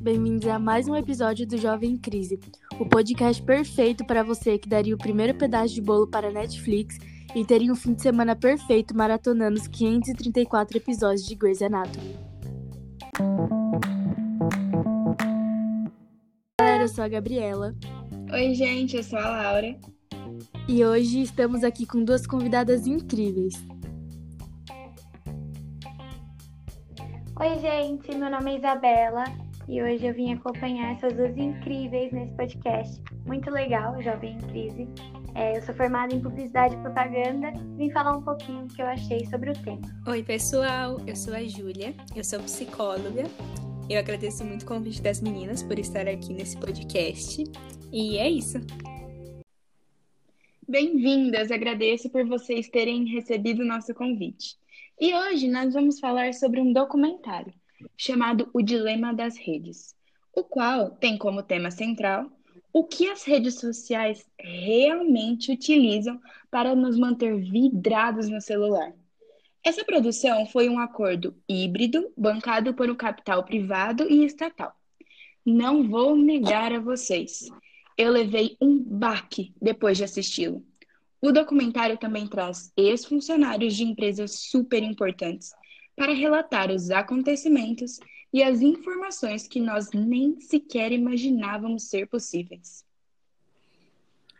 Bem-vindos a mais um episódio do Jovem em Crise, o podcast perfeito para você que daria o primeiro pedaço de bolo para a Netflix e teria um fim de semana perfeito maratonando os 534 episódios de Grey's Anatomy. Galera, eu sou a Gabriela. Oi, gente, eu sou a Laura. E hoje estamos aqui com duas convidadas incríveis. Oi, gente, meu nome é Isabela e hoje eu vim acompanhar essas duas incríveis nesse podcast. Muito legal, Jovem em Crise. É, eu sou formada em Publicidade e Propaganda e vim falar um pouquinho o que eu achei sobre o tema. Oi, pessoal, eu sou a Júlia, eu sou psicóloga. Eu agradeço muito o convite das meninas por estar aqui nesse podcast. E é isso. Bem-vindas, agradeço por vocês terem recebido o nosso convite. E hoje nós vamos falar sobre um documentário chamado O Dilema das Redes, o qual tem como tema central o que as redes sociais realmente utilizam para nos manter vidrados no celular. Essa produção foi um acordo híbrido bancado por um capital privado e estatal. Não vou negar a vocês, eu levei um baque depois de assisti-lo. O documentário também traz ex-funcionários de empresas super importantes para relatar os acontecimentos e as informações que nós nem sequer imaginávamos ser possíveis.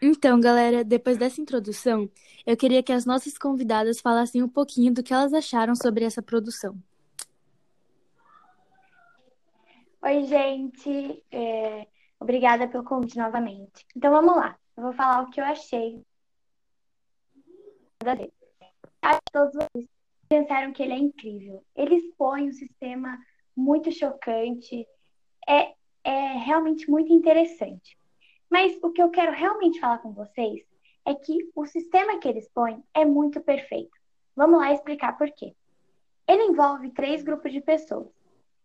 Então, galera, depois dessa introdução, eu queria que as nossas convidadas falassem um pouquinho do que elas acharam sobre essa produção. Oi, gente. É... Obrigada pelo convite novamente. Então, vamos lá. Eu vou falar o que eu achei. Acho que todos vocês pensaram que ele é incrível. Ele expõe um sistema muito chocante, é, é realmente muito interessante. Mas o que eu quero realmente falar com vocês é que o sistema que ele expõe é muito perfeito. Vamos lá explicar por quê. Ele envolve três grupos de pessoas: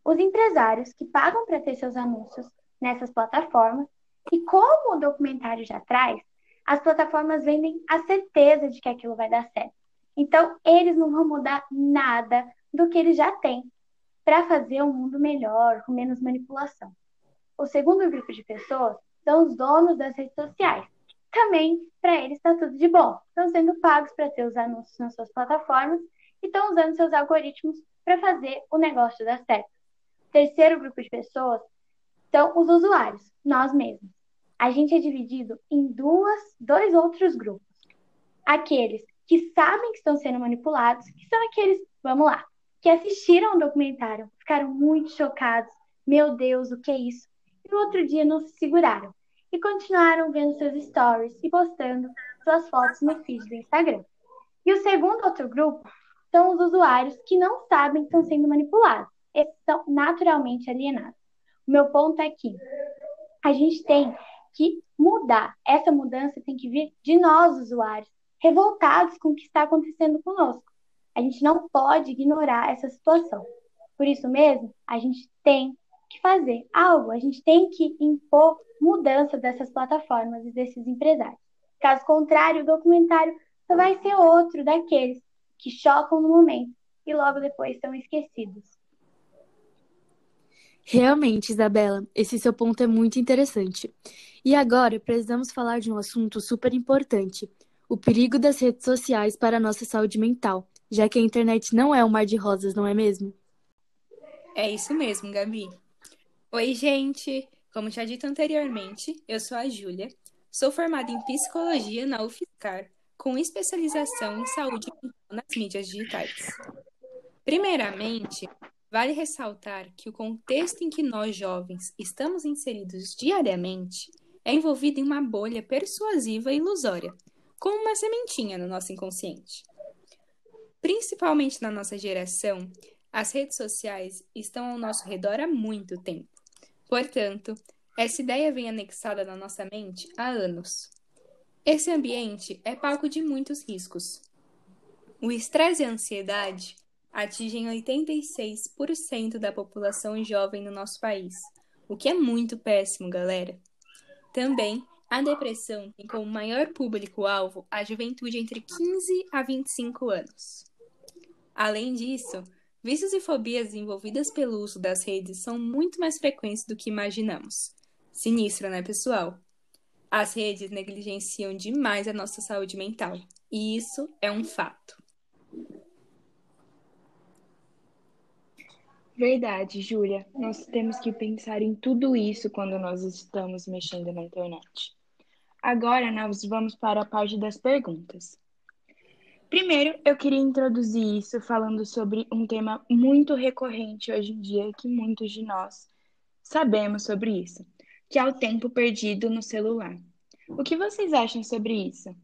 os empresários que pagam para ter seus anúncios nessas plataformas, e como o documentário já traz, as plataformas vendem a certeza de que aquilo vai dar certo. Então, eles não vão mudar nada do que eles já têm para fazer um mundo melhor, com menos manipulação. O segundo grupo de pessoas são os donos das redes sociais. Também, para eles, está tudo de bom. Estão sendo pagos para ter os anúncios nas suas plataformas e estão usando seus algoritmos para fazer o negócio dar certo. O terceiro grupo de pessoas são os usuários, nós mesmos. A gente é dividido em duas, dois outros grupos. Aqueles que sabem que estão sendo manipulados, que são aqueles, vamos lá, que assistiram o documentário, ficaram muito chocados. Meu Deus, o que é isso? E no outro dia não se seguraram e continuaram vendo seus stories e postando suas fotos no feed do Instagram. E o segundo outro grupo são os usuários que não sabem que estão sendo manipulados. Esses são naturalmente alienados. Meu ponto é que a gente tem que mudar. Essa mudança tem que vir de nós, usuários, revoltados com o que está acontecendo conosco. A gente não pode ignorar essa situação. Por isso mesmo, a gente tem que fazer algo, a gente tem que impor mudança dessas plataformas e desses empresários. Caso contrário, o documentário só vai ser outro daqueles que chocam no momento e logo depois são esquecidos. Realmente, Isabela, esse seu ponto é muito interessante. E agora precisamos falar de um assunto super importante: o perigo das redes sociais para a nossa saúde mental, já que a internet não é um mar de rosas, não é mesmo? É isso mesmo, Gabi. Oi, gente! Como já dito anteriormente, eu sou a Júlia, sou formada em psicologia na UFSCar, com especialização em saúde mental nas mídias digitais. Primeiramente, vale ressaltar que o contexto em que nós jovens estamos inseridos diariamente é envolvido em uma bolha persuasiva e ilusória, como uma sementinha no nosso inconsciente. Principalmente na nossa geração, as redes sociais estão ao nosso redor há muito tempo. Portanto, essa ideia vem anexada na nossa mente há anos. Esse ambiente é palco de muitos riscos. O estresse e a ansiedade atingem 86% da população jovem no nosso país, o que é muito péssimo, galera. Também a depressão tem como maior público-alvo a juventude entre 15 a 25 anos. Além disso, Vícios e fobias envolvidas pelo uso das redes são muito mais frequentes do que imaginamos. Sinistro, né, pessoal? As redes negligenciam demais a nossa saúde mental, e isso é um fato. Verdade, Júlia. Nós temos que pensar em tudo isso quando nós estamos mexendo na internet. Agora nós vamos para a parte das perguntas. Primeiro, eu queria introduzir isso falando sobre um tema muito recorrente hoje em dia que muitos de nós sabemos sobre isso, que é o tempo perdido no celular. O que vocês acham sobre isso?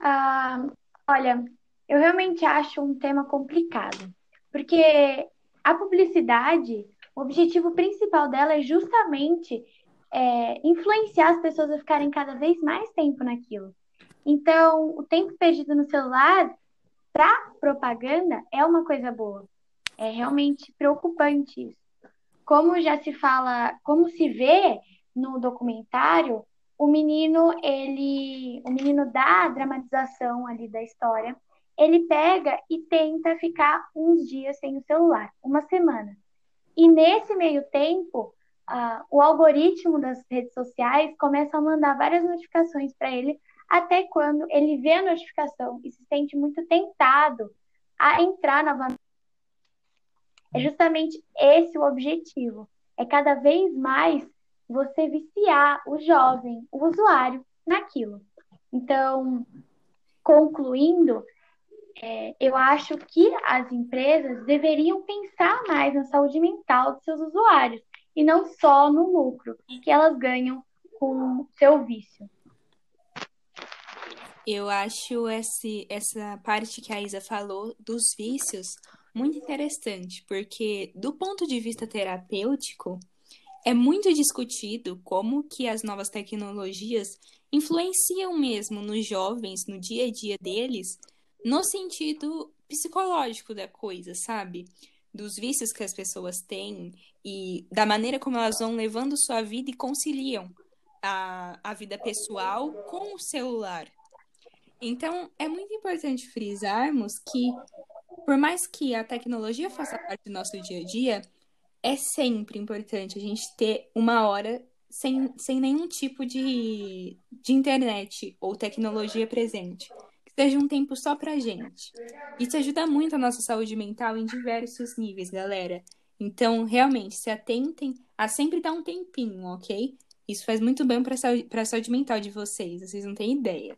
Ah, olha, eu realmente acho um tema complicado, porque a publicidade, o objetivo principal dela é justamente é, influenciar as pessoas a ficarem cada vez mais tempo naquilo. Então, o tempo perdido no celular para propaganda é uma coisa boa. É realmente preocupante isso. Como já se fala, como se vê no documentário, o menino, ele, o menino dá dramatização ali da história, ele pega e tenta ficar uns dias sem o celular, uma semana. E nesse meio tempo, uh, o algoritmo das redes sociais começa a mandar várias notificações para ele até quando ele vê a notificação e se sente muito tentado a entrar novamente. É justamente esse o objetivo. É cada vez mais você viciar o jovem, o usuário, naquilo. Então, concluindo, é, eu acho que as empresas deveriam pensar mais na saúde mental dos seus usuários e não só no lucro que elas ganham com seu vício. Eu acho esse, essa parte que a Isa falou dos vícios muito interessante, porque do ponto de vista terapêutico, é muito discutido como que as novas tecnologias influenciam mesmo nos jovens, no dia a dia deles, no sentido psicológico da coisa, sabe? Dos vícios que as pessoas têm e da maneira como elas vão levando sua vida e conciliam a, a vida pessoal com o celular. Então, é muito importante frisarmos que, por mais que a tecnologia faça parte do nosso dia a dia, é sempre importante a gente ter uma hora sem, sem nenhum tipo de, de internet ou tecnologia presente. Seja um tempo só pra gente. Isso ajuda muito a nossa saúde mental em diversos níveis, galera. Então, realmente, se atentem a sempre dar um tempinho, ok? Isso faz muito bem para a saúde mental de vocês, vocês não têm ideia.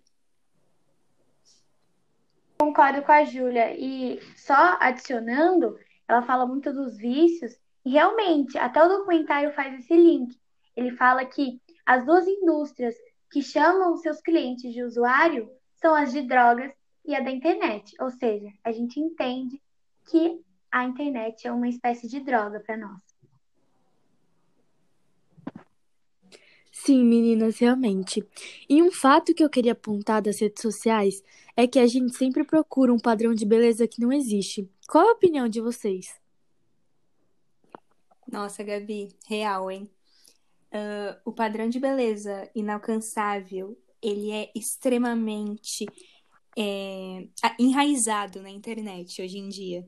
Concordo com a Júlia. E só adicionando, ela fala muito dos vícios, e realmente, até o documentário faz esse link. Ele fala que as duas indústrias que chamam seus clientes de usuário são as de drogas e a da internet. Ou seja, a gente entende que a internet é uma espécie de droga para nós. Sim, meninas, realmente. E um fato que eu queria apontar das redes sociais é que a gente sempre procura um padrão de beleza que não existe. Qual a opinião de vocês? Nossa, Gabi, real, hein? Uh, o padrão de beleza inalcançável, ele é extremamente é, enraizado na internet hoje em dia.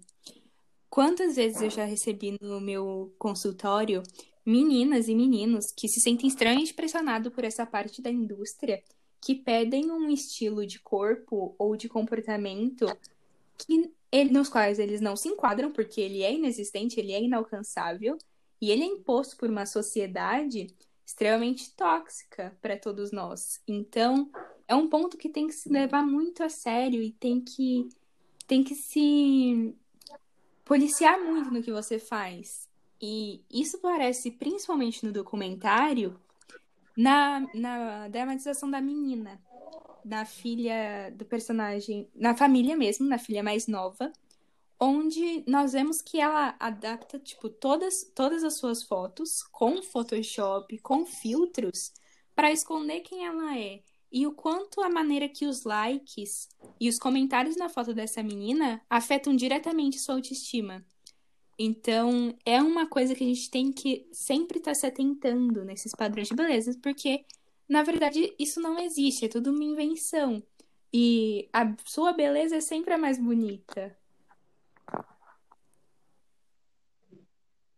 Quantas vezes eu já recebi no meu consultório meninas e meninos que se sentem extremamente pressionados por essa parte da indústria, que pedem um estilo de corpo ou de comportamento que, nos quais eles não se enquadram, porque ele é inexistente, ele é inalcançável, e ele é imposto por uma sociedade extremamente tóxica para todos nós. Então, é um ponto que tem que se levar muito a sério e tem que, tem que se policiar muito no que você faz. E isso parece, principalmente no documentário, na, na dramatização da menina, na filha do personagem, na família mesmo, na filha mais nova, onde nós vemos que ela adapta, tipo, todas, todas as suas fotos com Photoshop, com filtros, para esconder quem ela é. E o quanto a maneira que os likes e os comentários na foto dessa menina afetam diretamente sua autoestima. Então, é uma coisa que a gente tem que sempre estar tá se atentando nesses padrões de beleza, porque, na verdade, isso não existe, é tudo uma invenção. E a sua beleza é sempre a mais bonita.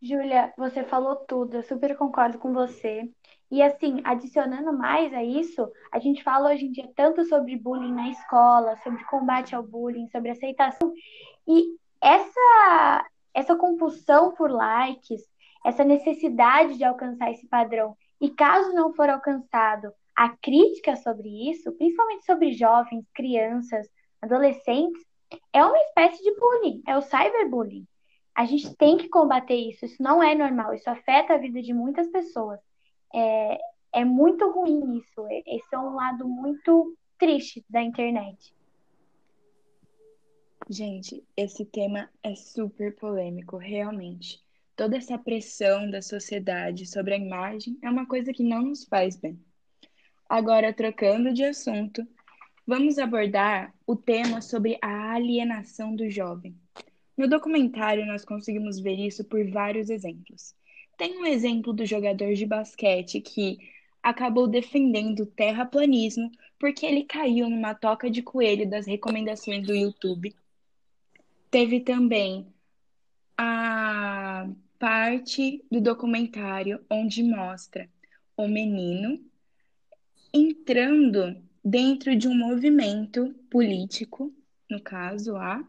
Júlia, você falou tudo, eu super concordo com você. E assim, adicionando mais a isso, a gente fala hoje em dia tanto sobre bullying na escola, sobre combate ao bullying, sobre aceitação. E essa, essa compulsão por likes, essa necessidade de alcançar esse padrão, e caso não for alcançado, a crítica sobre isso, principalmente sobre jovens, crianças, adolescentes, é uma espécie de bullying, é o cyberbullying. A gente tem que combater isso, isso não é normal, isso afeta a vida de muitas pessoas é, é muito ruim isso. Esse é um lado muito triste da internet. Gente, esse tema é super polêmico, realmente. Toda essa pressão da sociedade sobre a imagem é uma coisa que não nos faz bem. Agora, trocando de assunto, vamos abordar o tema sobre a alienação do jovem. No documentário, nós conseguimos ver isso por vários exemplos. Tem um exemplo do jogador de basquete que acabou defendendo o terraplanismo porque ele caiu numa toca de coelho das recomendações do YouTube. Teve também a parte do documentário onde mostra o menino entrando dentro de um movimento político, no caso lá,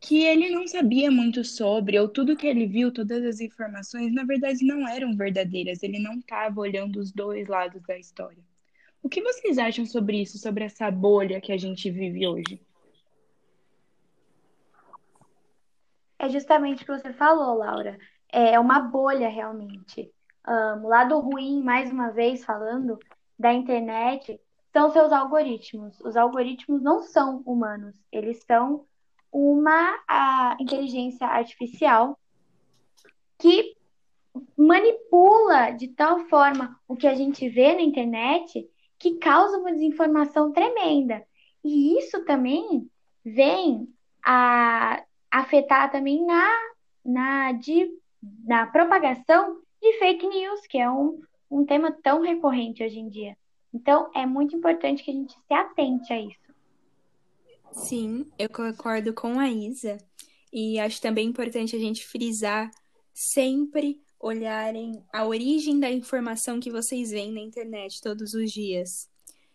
que ele não sabia muito sobre, ou tudo que ele viu, todas as informações, na verdade não eram verdadeiras, ele não estava olhando os dois lados da história. O que vocês acham sobre isso, sobre essa bolha que a gente vive hoje? É justamente o que você falou, Laura. É uma bolha realmente. Um, o lado ruim, mais uma vez falando, da internet são seus algoritmos. Os algoritmos não são humanos, eles são uma a, inteligência artificial que manipula de tal forma o que a gente vê na internet que causa uma desinformação tremenda. E isso também vem a afetar também na, na, de, na propagação de fake news, que é um, um tema tão recorrente hoje em dia. Então, é muito importante que a gente se atente a isso. Sim, eu concordo com a Isa. E acho também importante a gente frisar sempre olharem a origem da informação que vocês veem na internet todos os dias.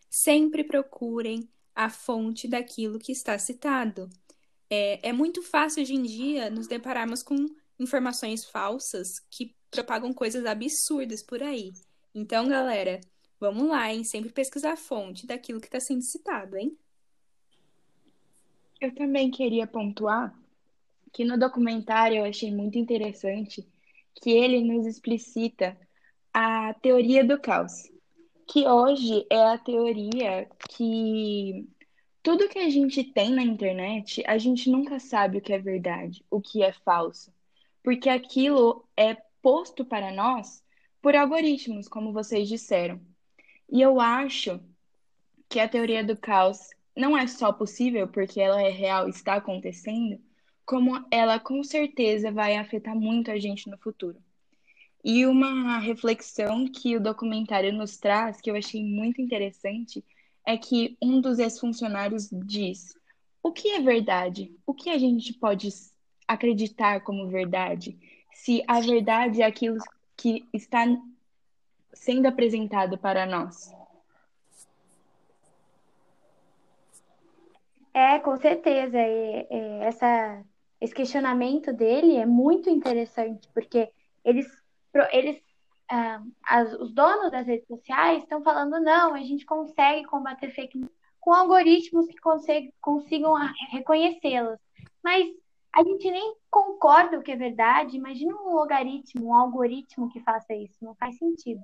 Sempre procurem a fonte daquilo que está citado. É, é muito fácil hoje em dia nos depararmos com informações falsas que propagam coisas absurdas por aí. Então, galera, vamos lá, hein? Sempre pesquisar a fonte daquilo que está sendo citado, hein? Eu também queria pontuar que no documentário eu achei muito interessante que ele nos explicita a teoria do caos, que hoje é a teoria que tudo que a gente tem na internet, a gente nunca sabe o que é verdade, o que é falso, porque aquilo é posto para nós por algoritmos, como vocês disseram. E eu acho que a teoria do caos não é só possível porque ela é real, está acontecendo, como ela com certeza vai afetar muito a gente no futuro. E uma reflexão que o documentário nos traz, que eu achei muito interessante, é que um dos ex-funcionários diz: o que é verdade? O que a gente pode acreditar como verdade? Se a verdade é aquilo que está sendo apresentado para nós. É, com certeza. E, e essa, esse questionamento dele é muito interessante, porque eles, eles ah, as, os donos das redes sociais estão falando, não, a gente consegue combater fake news com algoritmos que consegue, consigam reconhecê-las. Mas a gente nem concorda o que é verdade. Imagina um logaritmo, um algoritmo que faça isso. Não faz sentido.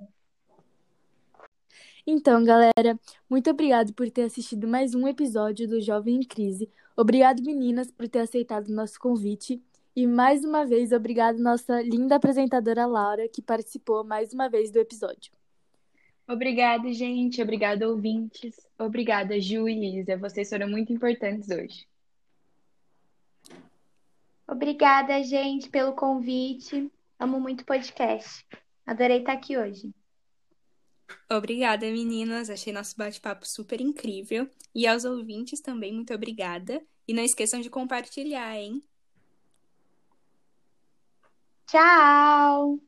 Então, galera, muito obrigado por ter assistido mais um episódio do Jovem em Crise. Obrigado, meninas, por ter aceitado o nosso convite. E mais uma vez, obrigado nossa linda apresentadora Laura, que participou mais uma vez do episódio. Obrigada, gente. Obrigada, ouvintes. Obrigada, Ju e Lisa. Vocês foram muito importantes hoje. Obrigada, gente, pelo convite. Amo muito o podcast. Adorei estar aqui hoje. Obrigada, meninas. Achei nosso bate-papo super incrível. E aos ouvintes também, muito obrigada. E não esqueçam de compartilhar, hein? Tchau!